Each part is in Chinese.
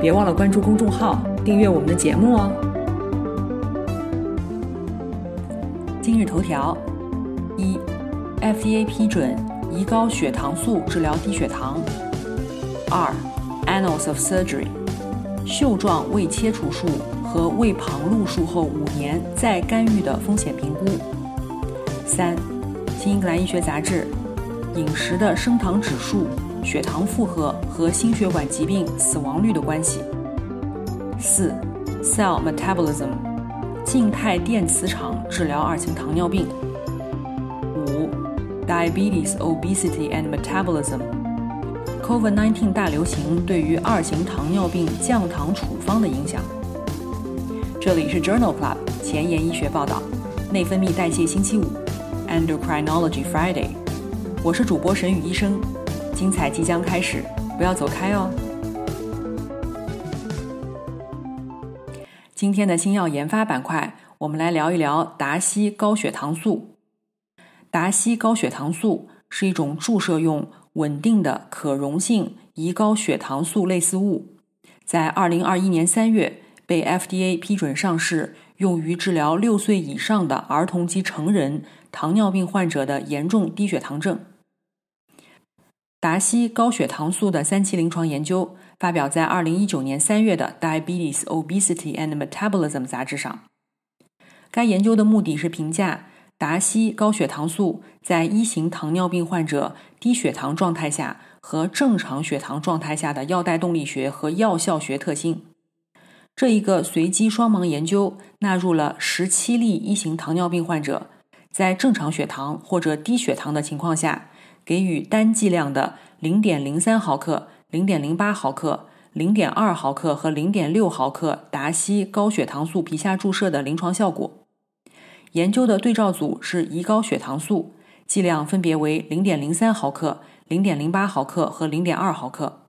别忘了关注公众号，订阅我们的节目哦。今日头条：一，FDA 批准胰高血糖素治疗低血糖。二，Annals of Surgery，袖状胃切除术和胃旁路术后五年再干预的风险评估。三，新英格兰医学杂志，饮食的升糖指数。血糖负荷和心血管疾病死亡率的关系。四，cell metabolism，静态电磁场治疗二型糖尿病。五，diabetes, obesity and metabolism，COVID-19 大流行对于二型糖尿病降糖处方的影响。这里是 Journal Club 前沿医学报道，内分泌代谢星期五，Endocrinology Friday，我是主播沈宇医生。精彩即将开始，不要走开哦！今天的新药研发板块，我们来聊一聊达西高血糖素。达西高血糖素是一种注射用稳定的可溶性胰高血糖素类似物，在二零二一年三月被 FDA 批准上市，用于治疗六岁以上的儿童及成人糖尿病患者的严重低血糖症。达西高血糖素的三期临床研究发表在二零一九年三月的《Diabetes, Obesity and Metabolism》杂志上。该研究的目的是评价达西高血糖素在一型糖尿病患者低血糖状态下和正常血糖状态下的药代动力学和药效学特性。这一个随机双盲研究纳入了十七例一型糖尿病患者，在正常血糖或者低血糖的情况下。给予单剂量的零点零三毫克、零点零八毫克、零点二毫克和零点六毫克达西高血糖素皮下注射的临床效果。研究的对照组是胰高血糖素，剂量分别为零点零三毫克、零点零八毫克和零点二毫克。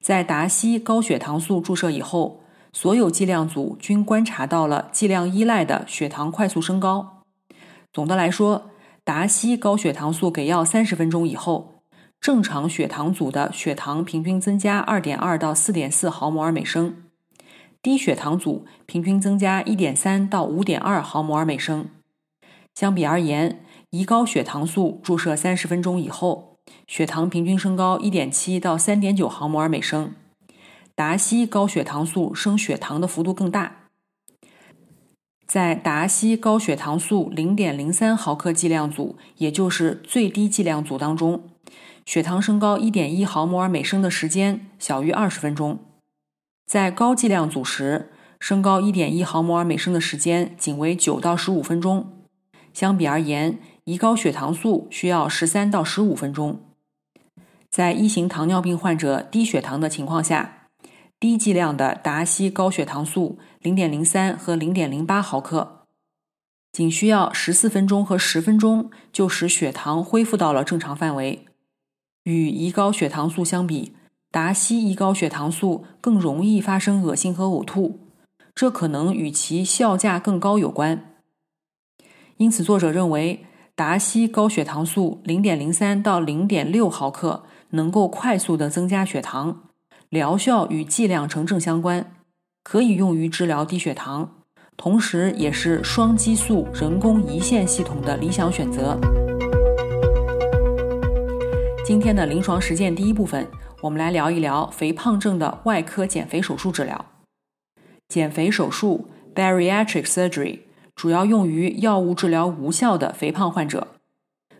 在达西高血糖素注射以后，所有剂量组均观察到了剂量依赖的血糖快速升高。总的来说。达西高血糖素给药三十分钟以后，正常血糖组的血糖平均增加二点二到四点四毫摩尔每升，低血糖组平均增加一点三到五点二毫摩尔每升。相比而言，胰高血糖素注射三十分钟以后，血糖平均升高一点七到三点九毫摩尔每升，达西高血糖素升血糖的幅度更大。在达西高血糖素零点零三毫克剂量组，也就是最低剂量组当中，血糖升高一点一毫摩尔每升的时间小于二十分钟；在高剂量组时，升高一点一毫摩尔每升的时间仅为九到十五分钟。相比而言，胰高血糖素需要十三到十五分钟。在一型糖尿病患者低血糖的情况下。低剂量的达西高血糖素零点零三和零点零八毫克，仅需要十四分钟和十分钟就使血糖恢复到了正常范围。与胰高血糖素相比，达西胰高血糖素更容易发生恶心和呕吐，这可能与其效价更高有关。因此，作者认为达西高血糖素零点零三到零点六毫克能够快速的增加血糖。疗效与剂量成正相关，可以用于治疗低血糖，同时也是双激素人工胰腺系统的理想选择。今天的临床实践第一部分，我们来聊一聊肥胖症的外科减肥手术治疗。减肥手术 （bariatric surgery） 主要用于药物治疗无效的肥胖患者。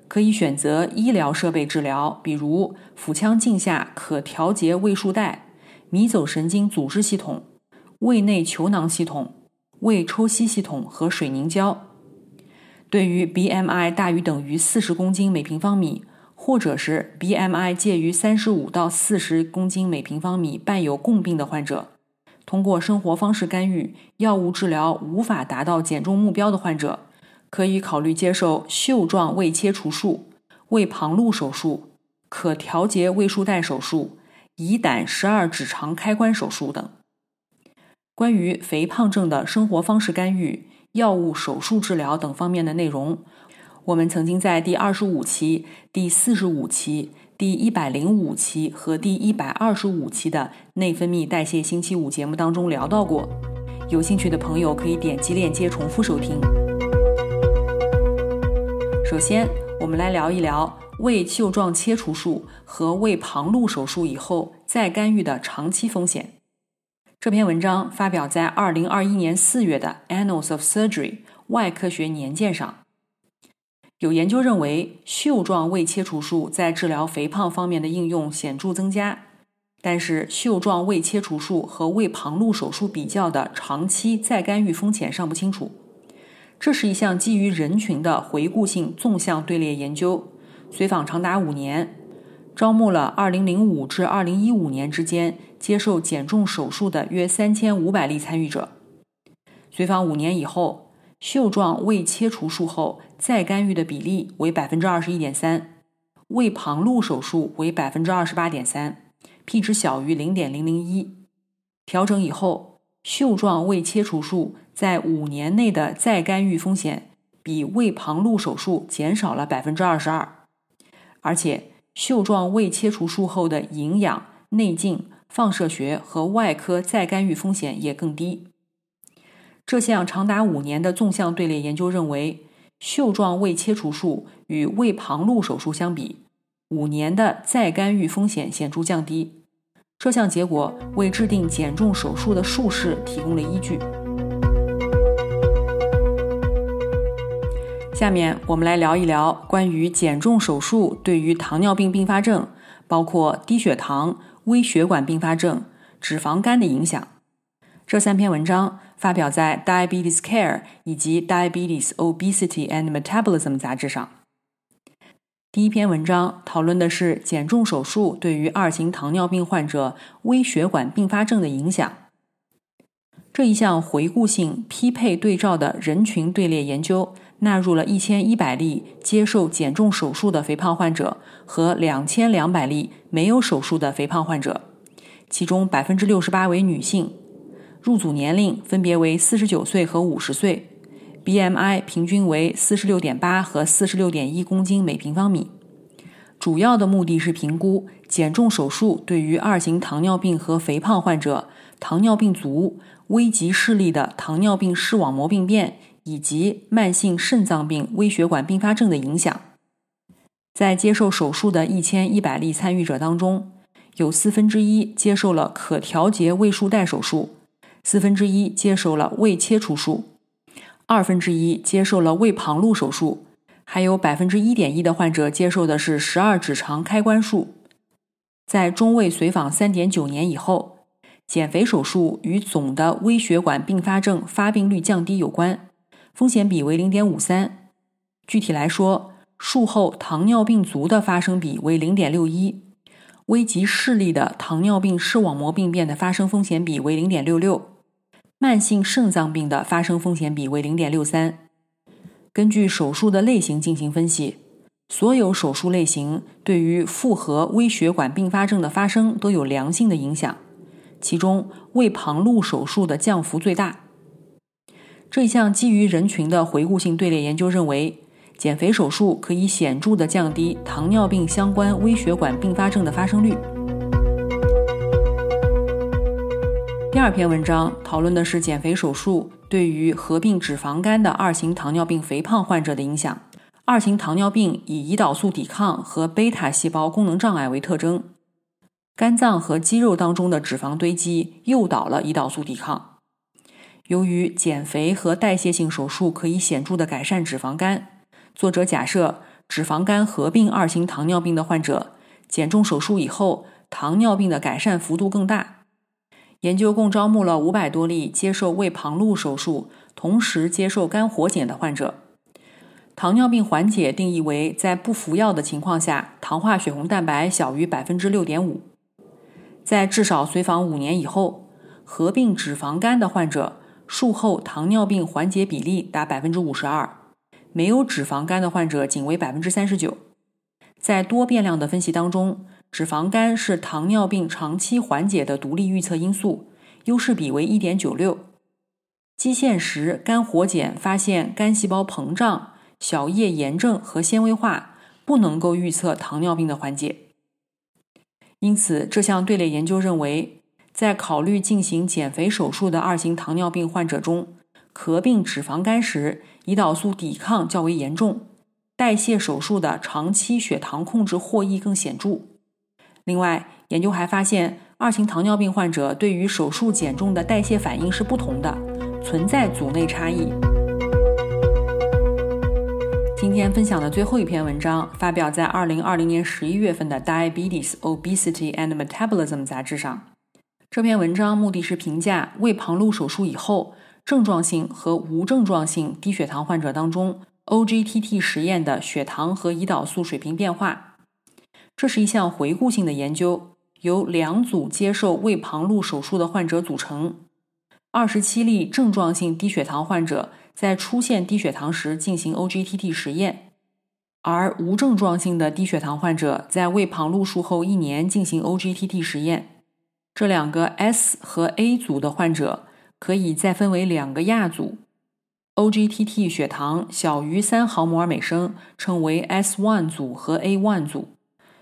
可以选择医疗设备治疗，比如腹腔镜下可调节胃束带、迷走神经组织系统、胃内球囊系统、胃抽吸系统和水凝胶。对于 BMI 大于等于四十公斤每平方米，或者是 BMI 介于三十五到四十公斤每平方米伴有共病的患者，通过生活方式干预、药物治疗无法达到减重目标的患者，可以考虑接受袖状胃切除术、胃旁路手术、可调节胃束带手术、胰胆十二指肠开关手术等。关于肥胖症的生活方式干预、药物、手术治疗等方面的内容，我们曾经在第二十五期、第四十五期、第一百零五期和第一百二十五期的内分泌代谢星期五节目当中聊到过。有兴趣的朋友可以点击链接重复收听。首先，我们来聊一聊胃袖状切除术和胃旁路手术以后再干预的长期风险。这篇文章发表在二零二一年四月的《Annals of Surgery》外科学年鉴上。有研究认为，袖状胃切除术在治疗肥胖方面的应用显著增加，但是袖状胃切除术和胃旁路手术比较的长期再干预风险尚不清楚。这是一项基于人群的回顾性纵向队列研究，随访长达五年。招募了2005至2015年之间接受减重手术的约3500例参与者。随访五年以后，袖状胃切除术后再干预的比例为21.3%，胃旁路手术为 28.3%，p 值小于0.001。调整以后，袖状胃切除术在五年内的再干预风险比胃旁路手术减少了22%，而且。袖状胃切除术后的营养、内镜、放射学和外科再干预风险也更低。这项长达五年的纵向队列研究认为，袖状胃切除术与胃旁路手术相比，五年的再干预风险显著降低。这项结果为制定减重手术的术式提供了依据。下面我们来聊一聊关于减重手术对于糖尿病并发症，包括低血糖、微血管并发症、脂肪肝的影响。这三篇文章发表在《Diabetes Care》以及《Diabetes Obesity and Metabolism》杂志上。第一篇文章讨论的是减重手术对于二型糖尿病患者微血管并发症的影响。这一项回顾性匹配对照的人群队列研究。纳入了一千一百例接受减重手术的肥胖患者和两千两百例没有手术的肥胖患者，其中百分之六十八为女性，入组年龄分别为四十九岁和五十岁，BMI 平均为四十六点八和四十六点一公斤每平方米。主要的目的是评估减重手术对于二型糖尿病和肥胖患者、糖尿病足、危急视力的糖尿病视网膜病变。以及慢性肾脏病微血管并发症的影响。在接受手术的一千一百例参与者当中，有四分之一接受了可调节胃束带手术，四分之一接受了胃切除术，二分之一接受了胃旁路手术，还有百分之一点一的患者接受的是十二指肠开关术。在中位随访三点九年以后，减肥手术与总的微血管并发症发病率降低有关。风险比为零点五三，具体来说，术后糖尿病足的发生比为零点六一，危及视力的糖尿病视网膜病变的发生风险比为零点六六，慢性肾脏病的发生风险比为零点六三。根据手术的类型进行分析，所有手术类型对于复合微血管并发症的发生都有良性的影响，其中胃旁路手术的降幅最大。这项基于人群的回顾性队列研究认为，减肥手术可以显著的降低糖尿病相关微血管并发症的发生率。第二篇文章讨论的是减肥手术对于合并脂肪肝的二型糖尿病肥胖患者的影响。二型糖尿病以胰岛素抵抗和贝塔细胞功能障碍为特征，肝脏和肌肉当中的脂肪堆积诱导了胰岛素抵抗。由于减肥和代谢性手术可以显著的改善脂肪肝，作者假设脂肪肝合并二型糖尿病的患者减重手术以后，糖尿病的改善幅度更大。研究共招募了五百多例接受胃旁路手术，同时接受肝活检的患者。糖尿病缓解定义为在不服药的情况下，糖化血红蛋白小于百分之六点五。在至少随访五年以后。合并脂肪肝的患者术后糖尿病缓解比例达百分之五十二，没有脂肪肝的患者仅为百分之三十九。在多变量的分析当中，脂肪肝是糖尿病长期缓解的独立预测因素，优势比为一点九六。基线时肝活检发现肝细胞膨胀、小叶炎症和纤维化，不能够预测糖尿病的缓解。因此，这项队列研究认为，在考虑进行减肥手术的二型糖尿病患者中，合并脂肪肝时，胰岛素抵抗较为严重，代谢手术的长期血糖控制获益更显著。另外，研究还发现，二型糖尿病患者对于手术减重的代谢反应是不同的。存在组内差异。今天分享的最后一篇文章发表在二零二零年十一月份的《Diabetes, Obesity and Metabolism》杂志上。这篇文章目的是评价胃旁路手术以后症状性和无症状性低血糖患者当中 OGTT 实验的血糖和胰岛素水平变化。这是一项回顾性的研究，由两组接受胃旁路手术的患者组成。二十七例症状性低血糖患者在出现低血糖时进行 OGTT 实验，而无症状性的低血糖患者在胃旁路术后一年进行 OGTT 实验。这两个 S 和 A 组的患者可以再分为两个亚组：OGTT 血糖小于三毫摩尔每升称为 S1 组和 A1 组，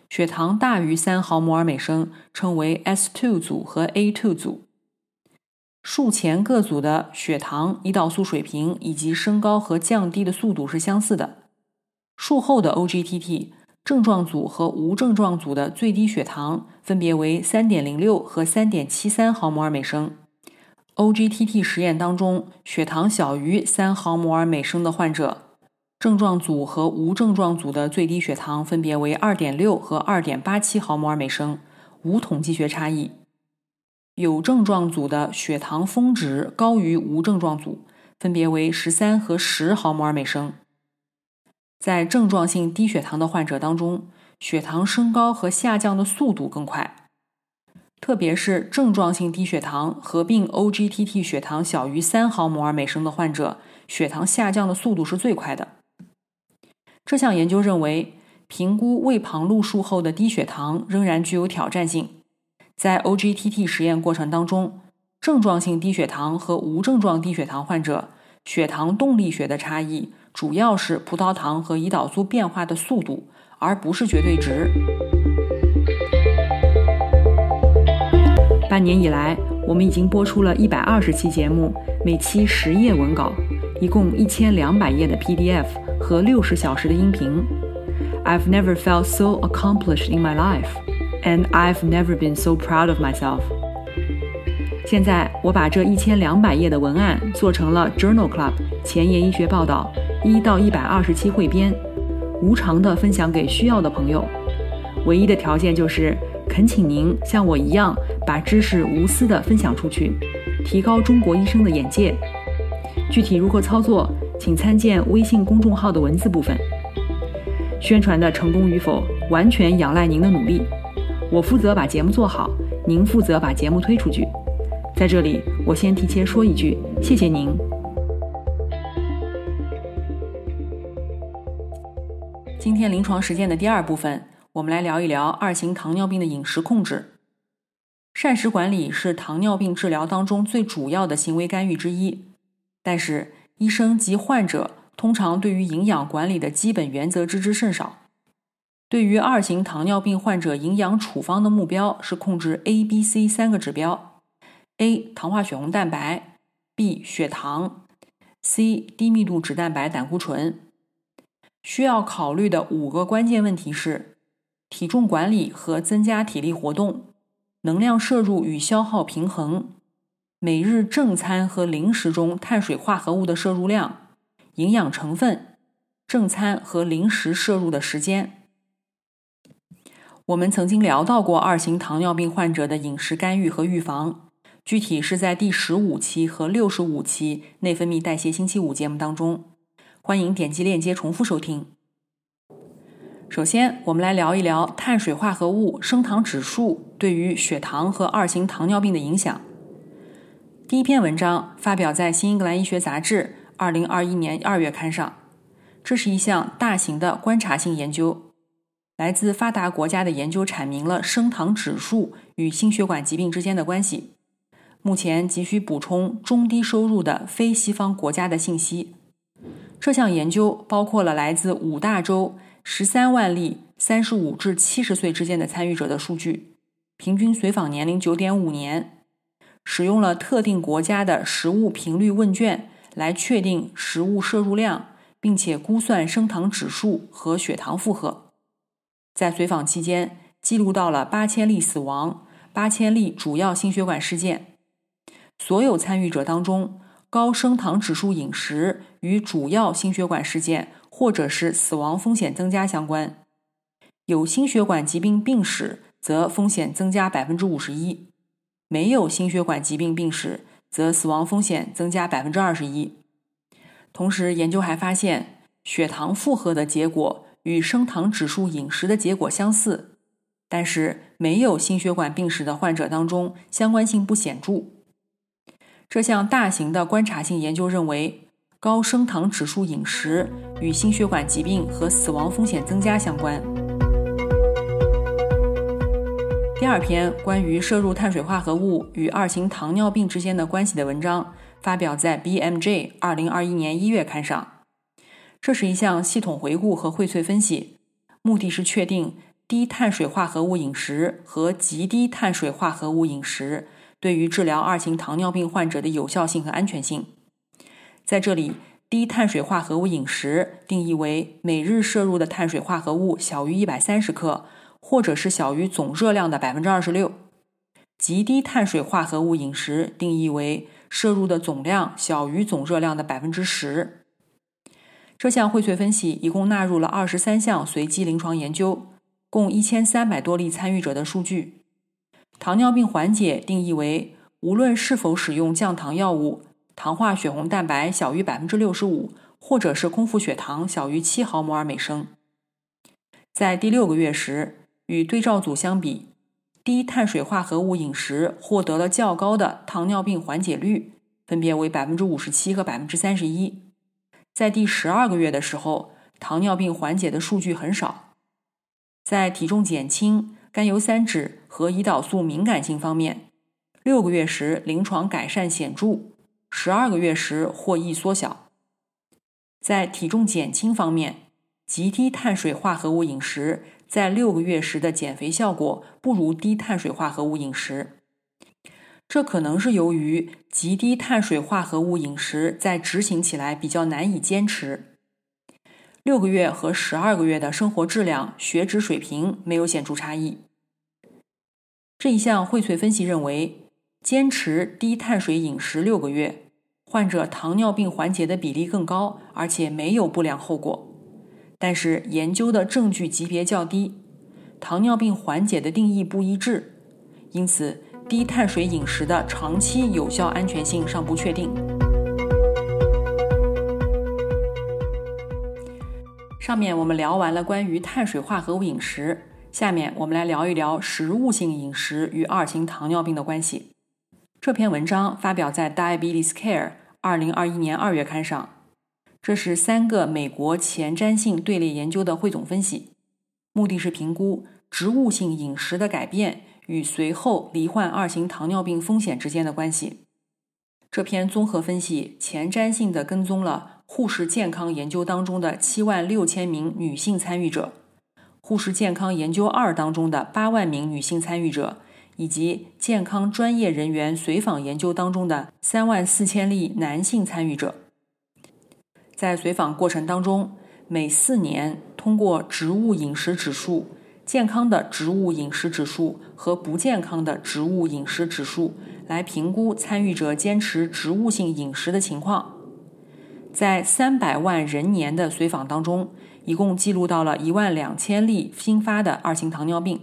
血糖大于三毫摩尔每升称为 S2 组和 A2 组。术前各组的血糖、胰岛素水平以及升高和降低的速度是相似的。术后的 OGTT 症状组和无症状组的最低血糖分别为3.06和3.73毫摩尔每升。OGTT 实验当中，血糖小于3毫摩尔每升的患者，症状组和无症状组的最低血糖分别为2.6和2.87毫摩尔每升，无统计学差异。有症状组的血糖峰值高于无症状组，分别为十三和十毫摩尔每升。在症状性低血糖的患者当中，血糖升高和下降的速度更快，特别是症状性低血糖合并 OGTT 血糖小于三毫摩尔每升的患者，血糖下降的速度是最快的。这项研究认为，评估胃旁路术后的低血糖仍然具有挑战性。在 OGTT 实验过程当中，症状性低血糖和无症状低血糖患者血糖动力学的差异主要是葡萄糖和胰岛素变化的速度，而不是绝对值。半年以来，我们已经播出了一百二十期节目，每期十页文稿，一共一千两百页的 PDF 和六十小时的音频。I've never felt so accomplished in my life. And I've never been so proud of myself。现在我把这一千两百页的文案做成了 Journal Club 前沿医学报道一到一百二十期汇编，无偿的分享给需要的朋友。唯一的条件就是恳请您像我一样把知识无私的分享出去，提高中国医生的眼界。具体如何操作，请参见微信公众号的文字部分。宣传的成功与否，完全仰赖您的努力。我负责把节目做好，您负责把节目推出去。在这里，我先提前说一句，谢谢您。今天临床实践的第二部分，我们来聊一聊二型糖尿病的饮食控制。膳食管理是糖尿病治疗当中最主要的行为干预之一，但是医生及患者通常对于营养管理的基本原则知之甚少。对于二型糖尿病患者，营养处方的目标是控制 A、B、C 三个指标：A. 糖化血红蛋白；B. 血糖；C. 低密度脂蛋白胆固醇。需要考虑的五个关键问题是：体重管理和增加体力活动，能量摄入与消耗平衡，每日正餐和零食中碳水化合物的摄入量、营养成分、正餐和零食摄入的时间。我们曾经聊到过二型糖尿病患者的饮食干预和预防，具体是在第十五期和六十五期内分泌代谢星期五节目当中，欢迎点击链接重复收听。首先，我们来聊一聊碳水化合物升糖指数对于血糖和二型糖尿病的影响。第一篇文章发表在《新英格兰医学杂志》二零二一年二月刊上。这是一项大型的观察性研究，来自发达国家的研究阐明了升糖指数与心血管疾病之间的关系。目前急需补充中低收入的非西方国家的信息。这项研究包括了来自五大洲十三万例三十五至七十岁之间的参与者的数据，平均随访年龄九点五年。使用了特定国家的食物频率问卷来确定食物摄入量，并且估算升糖指数和血糖负荷。在随访期间，记录到了八千例死亡、八千例主要心血管事件。所有参与者当中，高升糖指数饮食与主要心血管事件或者是死亡风险增加相关。有心血管疾病病史，则风险增加百分之五十一。没有心血管疾病病史，则死亡风险增加百分之二十一。同时，研究还发现，血糖负荷的结果与升糖指数饮食的结果相似，但是没有心血管病史的患者当中相关性不显著。这项大型的观察性研究认为，高升糖指数饮食与心血管疾病和死亡风险增加相关。第二篇关于摄入碳水化合物与二型糖尿病之间的关系的文章发表在《BMJ》二零二一年一月刊上。这是一项系统回顾和荟萃分析，目的是确定低碳水化合物饮食和极低碳水化合物饮食对于治疗二型糖尿病患者的有效性和安全性。在这里，低碳水化合物饮食定义为每日摄入的碳水化合物小于一百三十克。或者是小于总热量的百分之二十六，极低碳水化合物饮食定义为摄入的总量小于总热量的百分之十。这项荟萃分析一共纳入了二十三项随机临床研究，共一千三百多例参与者的数据。糖尿病缓解定义为无论是否使用降糖药物，糖化血红蛋白小于百分之六十五，或者是空腹血糖小于七毫摩尔每升。在第六个月时。与对照组相比，低碳水化合物饮食获得了较高的糖尿病缓解率，分别为百分之五十七和百分之三十一。在第十二个月的时候，糖尿病缓解的数据很少。在体重减轻、甘油三酯和胰岛素敏感性方面，六个月时临床改善显著，十二个月时获益缩小。在体重减轻方面，极低碳水化合物饮食。在六个月时的减肥效果不如低碳水化合物饮食，这可能是由于极低碳水化合物饮食在执行起来比较难以坚持。六个月和十二个月的生活质量、血脂水平没有显著差异。这一项荟萃分析认为，坚持低碳水饮食六个月，患者糖尿病缓解的比例更高，而且没有不良后果。但是研究的证据级别较低，糖尿病缓解的定义不一致，因此低碳水饮食的长期有效安全性尚不确定。上面我们聊完了关于碳水化合物饮食，下面我们来聊一聊食物性饮食与二型糖尿病的关系。这篇文章发表在《Diabetes Care》二零二一年二月刊上。这是三个美国前瞻性队列研究的汇总分析，目的是评估植物性饮食的改变与随后罹患二型糖尿病风险之间的关系。这篇综合分析前瞻性的跟踪了护士健康研究当中的七万六千名女性参与者，护士健康研究二当中的八万名女性参与者，以及健康专业人员随访研究当中的三万四千例男性参与者。在随访过程当中，每四年通过植物饮食指数、健康的植物饮食指数和不健康的植物饮食指数来评估参与者坚持植物性饮食的情况。在三百万人年的随访当中，一共记录到了一万两千例新发的二型糖尿病。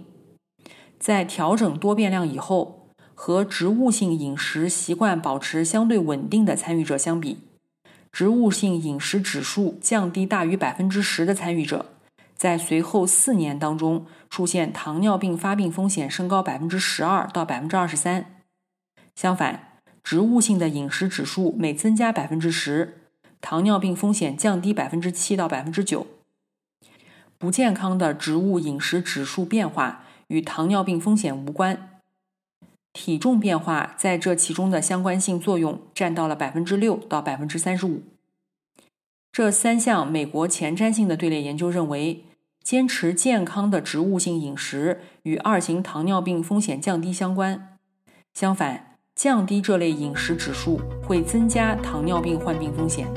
在调整多变量以后，和植物性饮食习惯保持相对稳定的参与者相比。植物性饮食指数降低大于百分之十的参与者，在随后四年当中出现糖尿病发病风险升高百分之十二到百分之二十三。相反，植物性的饮食指数每增加百分之十，糖尿病风险降低百分之七到百分之九。不健康的植物饮食指数变化与糖尿病风险无关，体重变化在这其中的相关性作用占到了百分之六到百分之三十五。这三项美国前瞻性的队列研究认为，坚持健康的植物性饮食与二型糖尿病风险降低相关。相反，降低这类饮食指数会增加糖尿病患病风险。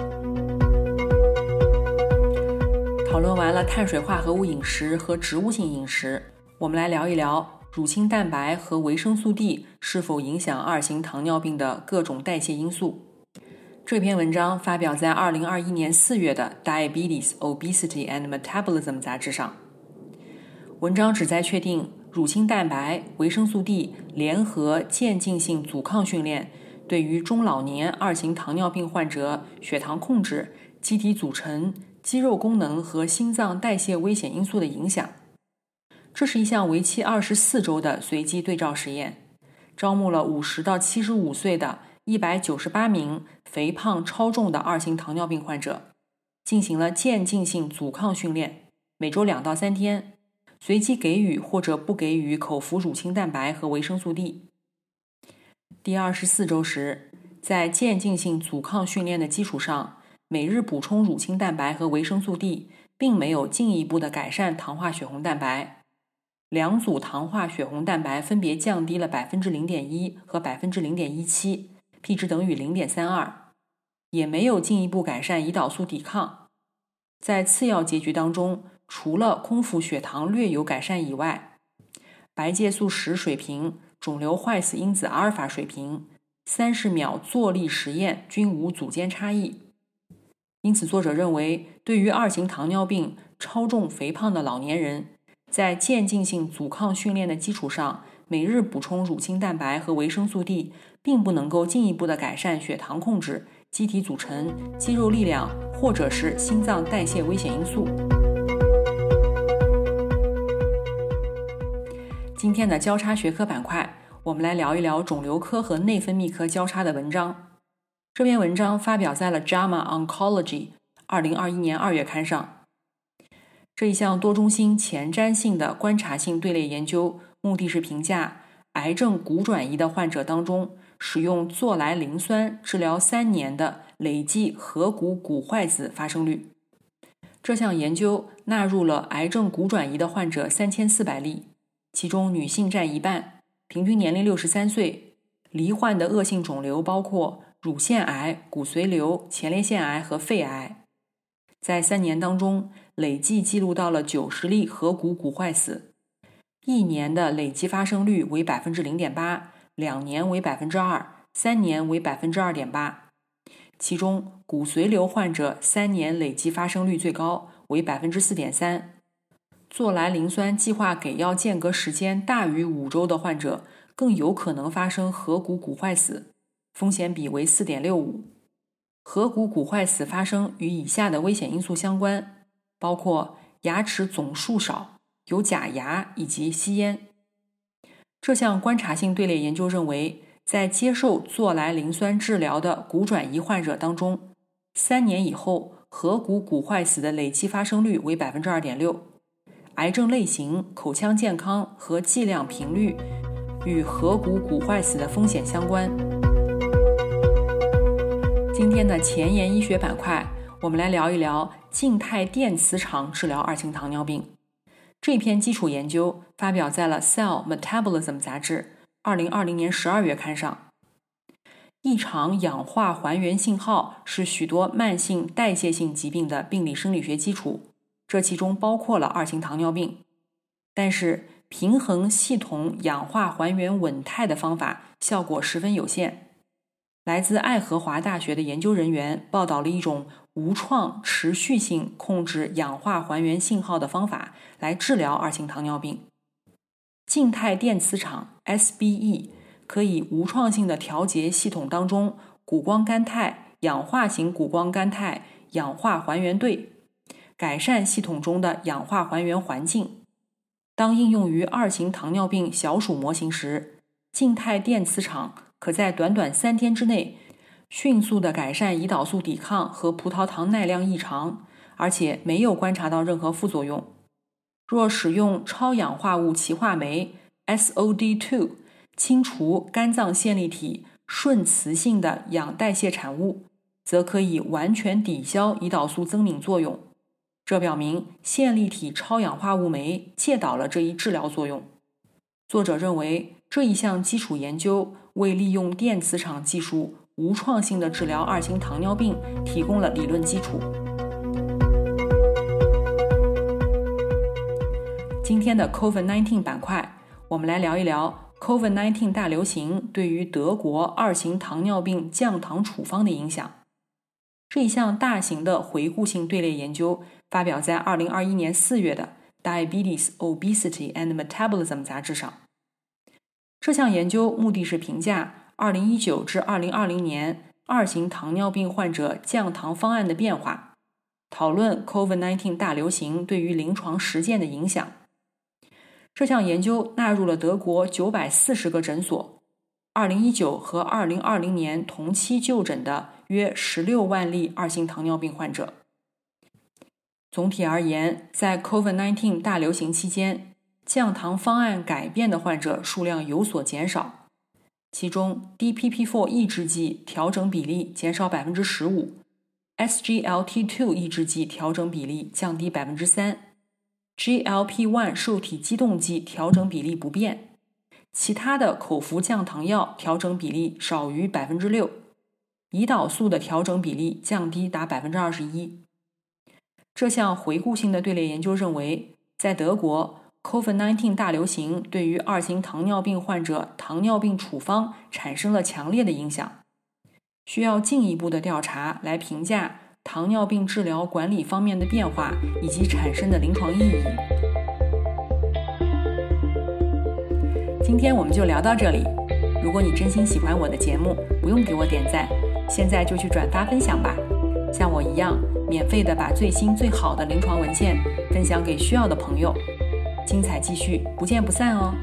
讨论完了碳水化合物饮食和植物性饮食，我们来聊一聊乳清蛋白和维生素 D 是否影响二型糖尿病的各种代谢因素。这篇文章发表在二零二一年四月的《Diabetes, Obesity and Metabolism》杂志上。文章旨在确定乳清蛋白、维生素 D 联合渐进性阻抗训练对于中老年二型糖尿病患者血糖控制、机体组成、肌肉功能和心脏代谢危险因素的影响。这是一项为期二十四周的随机对照实验，招募了五十到七十五岁的。一百九十八名肥胖超重的二型糖尿病患者进行了渐进性阻抗训练，每周两到三天，随机给予或者不给予口服乳清蛋白和维生素 D。第二十四周时，在渐进性阻抗训练的基础上，每日补充乳清蛋白和维生素 D，并没有进一步的改善糖化血红蛋白。两组糖化血红蛋白分别降低了百分之零点一和百分之零点一七。P 值等于零点三二，也没有进一步改善胰岛素抵抗。在次要结局当中，除了空腹血糖略有改善以外，白介素十水平、肿瘤坏死因子阿尔法水平、三十秒坐立实验均无组间差异。因此，作者认为，对于二型糖尿病、超重肥胖的老年人，在渐进性阻抗训练的基础上，每日补充乳清蛋白和维生素 D。并不能够进一步的改善血糖控制、机体组成、肌肉力量，或者是心脏代谢危险因素。今天的交叉学科板块，我们来聊一聊肿瘤科和内分泌科交叉的文章。这篇文章发表在了《JAMA Oncology》二零二一年二月刊上。这一项多中心前瞻性的观察性队列研究，目的是评价癌症骨转移的患者当中。使用唑来磷酸治疗三年的累计颌骨骨坏死发生率。这项研究纳入了癌症骨转移的患者三千四百例，其中女性占一半，平均年龄六十三岁，罹患的恶性肿瘤包括乳腺癌、骨髓瘤、前列腺癌和肺癌。在三年当中，累计记录到了九十例颌骨骨坏死，一年的累计发生率为百分之零点八。两年为百分之二，三年为百分之二点八，其中骨髓瘤患者三年累计发生率最高，为百分之四点三。唑来磷酸计划给药间隔时间大于五周的患者，更有可能发生颌骨骨坏死，风险比为四点六五。颌骨骨坏死发生与以下的危险因素相关，包括牙齿总数少、有假牙以及吸烟。这项观察性队列研究认为，在接受唑来磷酸治疗的骨转移患者当中，三年以后颌骨骨坏死的累计发生率为百分之二点六。癌症类型、口腔健康和剂量频率与颌骨骨坏死的风险相关。今天的前沿医学板块，我们来聊一聊静态电磁场治疗二型糖尿病。这篇基础研究发表在了《Cell Metabolism》杂志二零二零年十二月刊上。异常氧化还原信号是许多慢性代谢性疾病的病理生理学基础，这其中包括了二型糖尿病。但是，平衡系统氧化还原稳态的方法效果十分有限。来自爱荷华大学的研究人员报道了一种无创持续性控制氧化还原信号的方法来治疗二型糖尿病。静态电磁场 （SBE） 可以无创性的调节系统当中谷胱甘肽、氧化型谷胱甘肽氧化还原对，改善系统中的氧化还原环境。当应用于二型糖尿病小鼠模型时，静态电磁场。可在短短三天之内迅速的改善胰岛素抵抗和葡萄糖耐量异常，而且没有观察到任何副作用。若使用超氧化物歧化酶 （SOD2） 清除肝脏线粒体顺磁性的氧代谢产物，则可以完全抵消胰岛素增敏作用。这表明线粒体超氧化物酶借导了这一治疗作用。作者认为，这一项基础研究为利用电磁场技术无创性的治疗二型糖尿病提供了理论基础。今天的 COVID-19 板块，我们来聊一聊 COVID-19 大流行对于德国二型糖尿病降糖处方的影响。这一项大型的回顾性队列研究发表在2021年4月的。Diabetes, Obesity and Metabolism 杂志上，这项研究目的是评价2019至2020年二型糖尿病患者降糖方案的变化，讨论 COVID-19 大流行对于临床实践的影响。这项研究纳入了德国940个诊所，2019和2020年同期就诊的约16万例二型糖尿病患者。总体而言，在 COVID-19 大流行期间，降糖方案改变的患者数量有所减少。其中，DPP-4 抑制剂调整比例减少百分之十五，SGLT2 抑制剂调整比例降低百分之三，GLP-1 受体激动剂调整比例不变，其他的口服降糖药调整比例少于百分之六，胰岛素的调整比例降低达百分之二十一。这项回顾性的队列研究认为，在德国，COVID-19 大流行对于二型糖尿病患者糖尿病处方产生了强烈的影响，需要进一步的调查来评价糖尿病治疗管理方面的变化以及产生的临床意义。今天我们就聊到这里。如果你真心喜欢我的节目，不用给我点赞，现在就去转发分享吧。像我一样，免费的把最新最好的临床文献分享给需要的朋友，精彩继续，不见不散哦。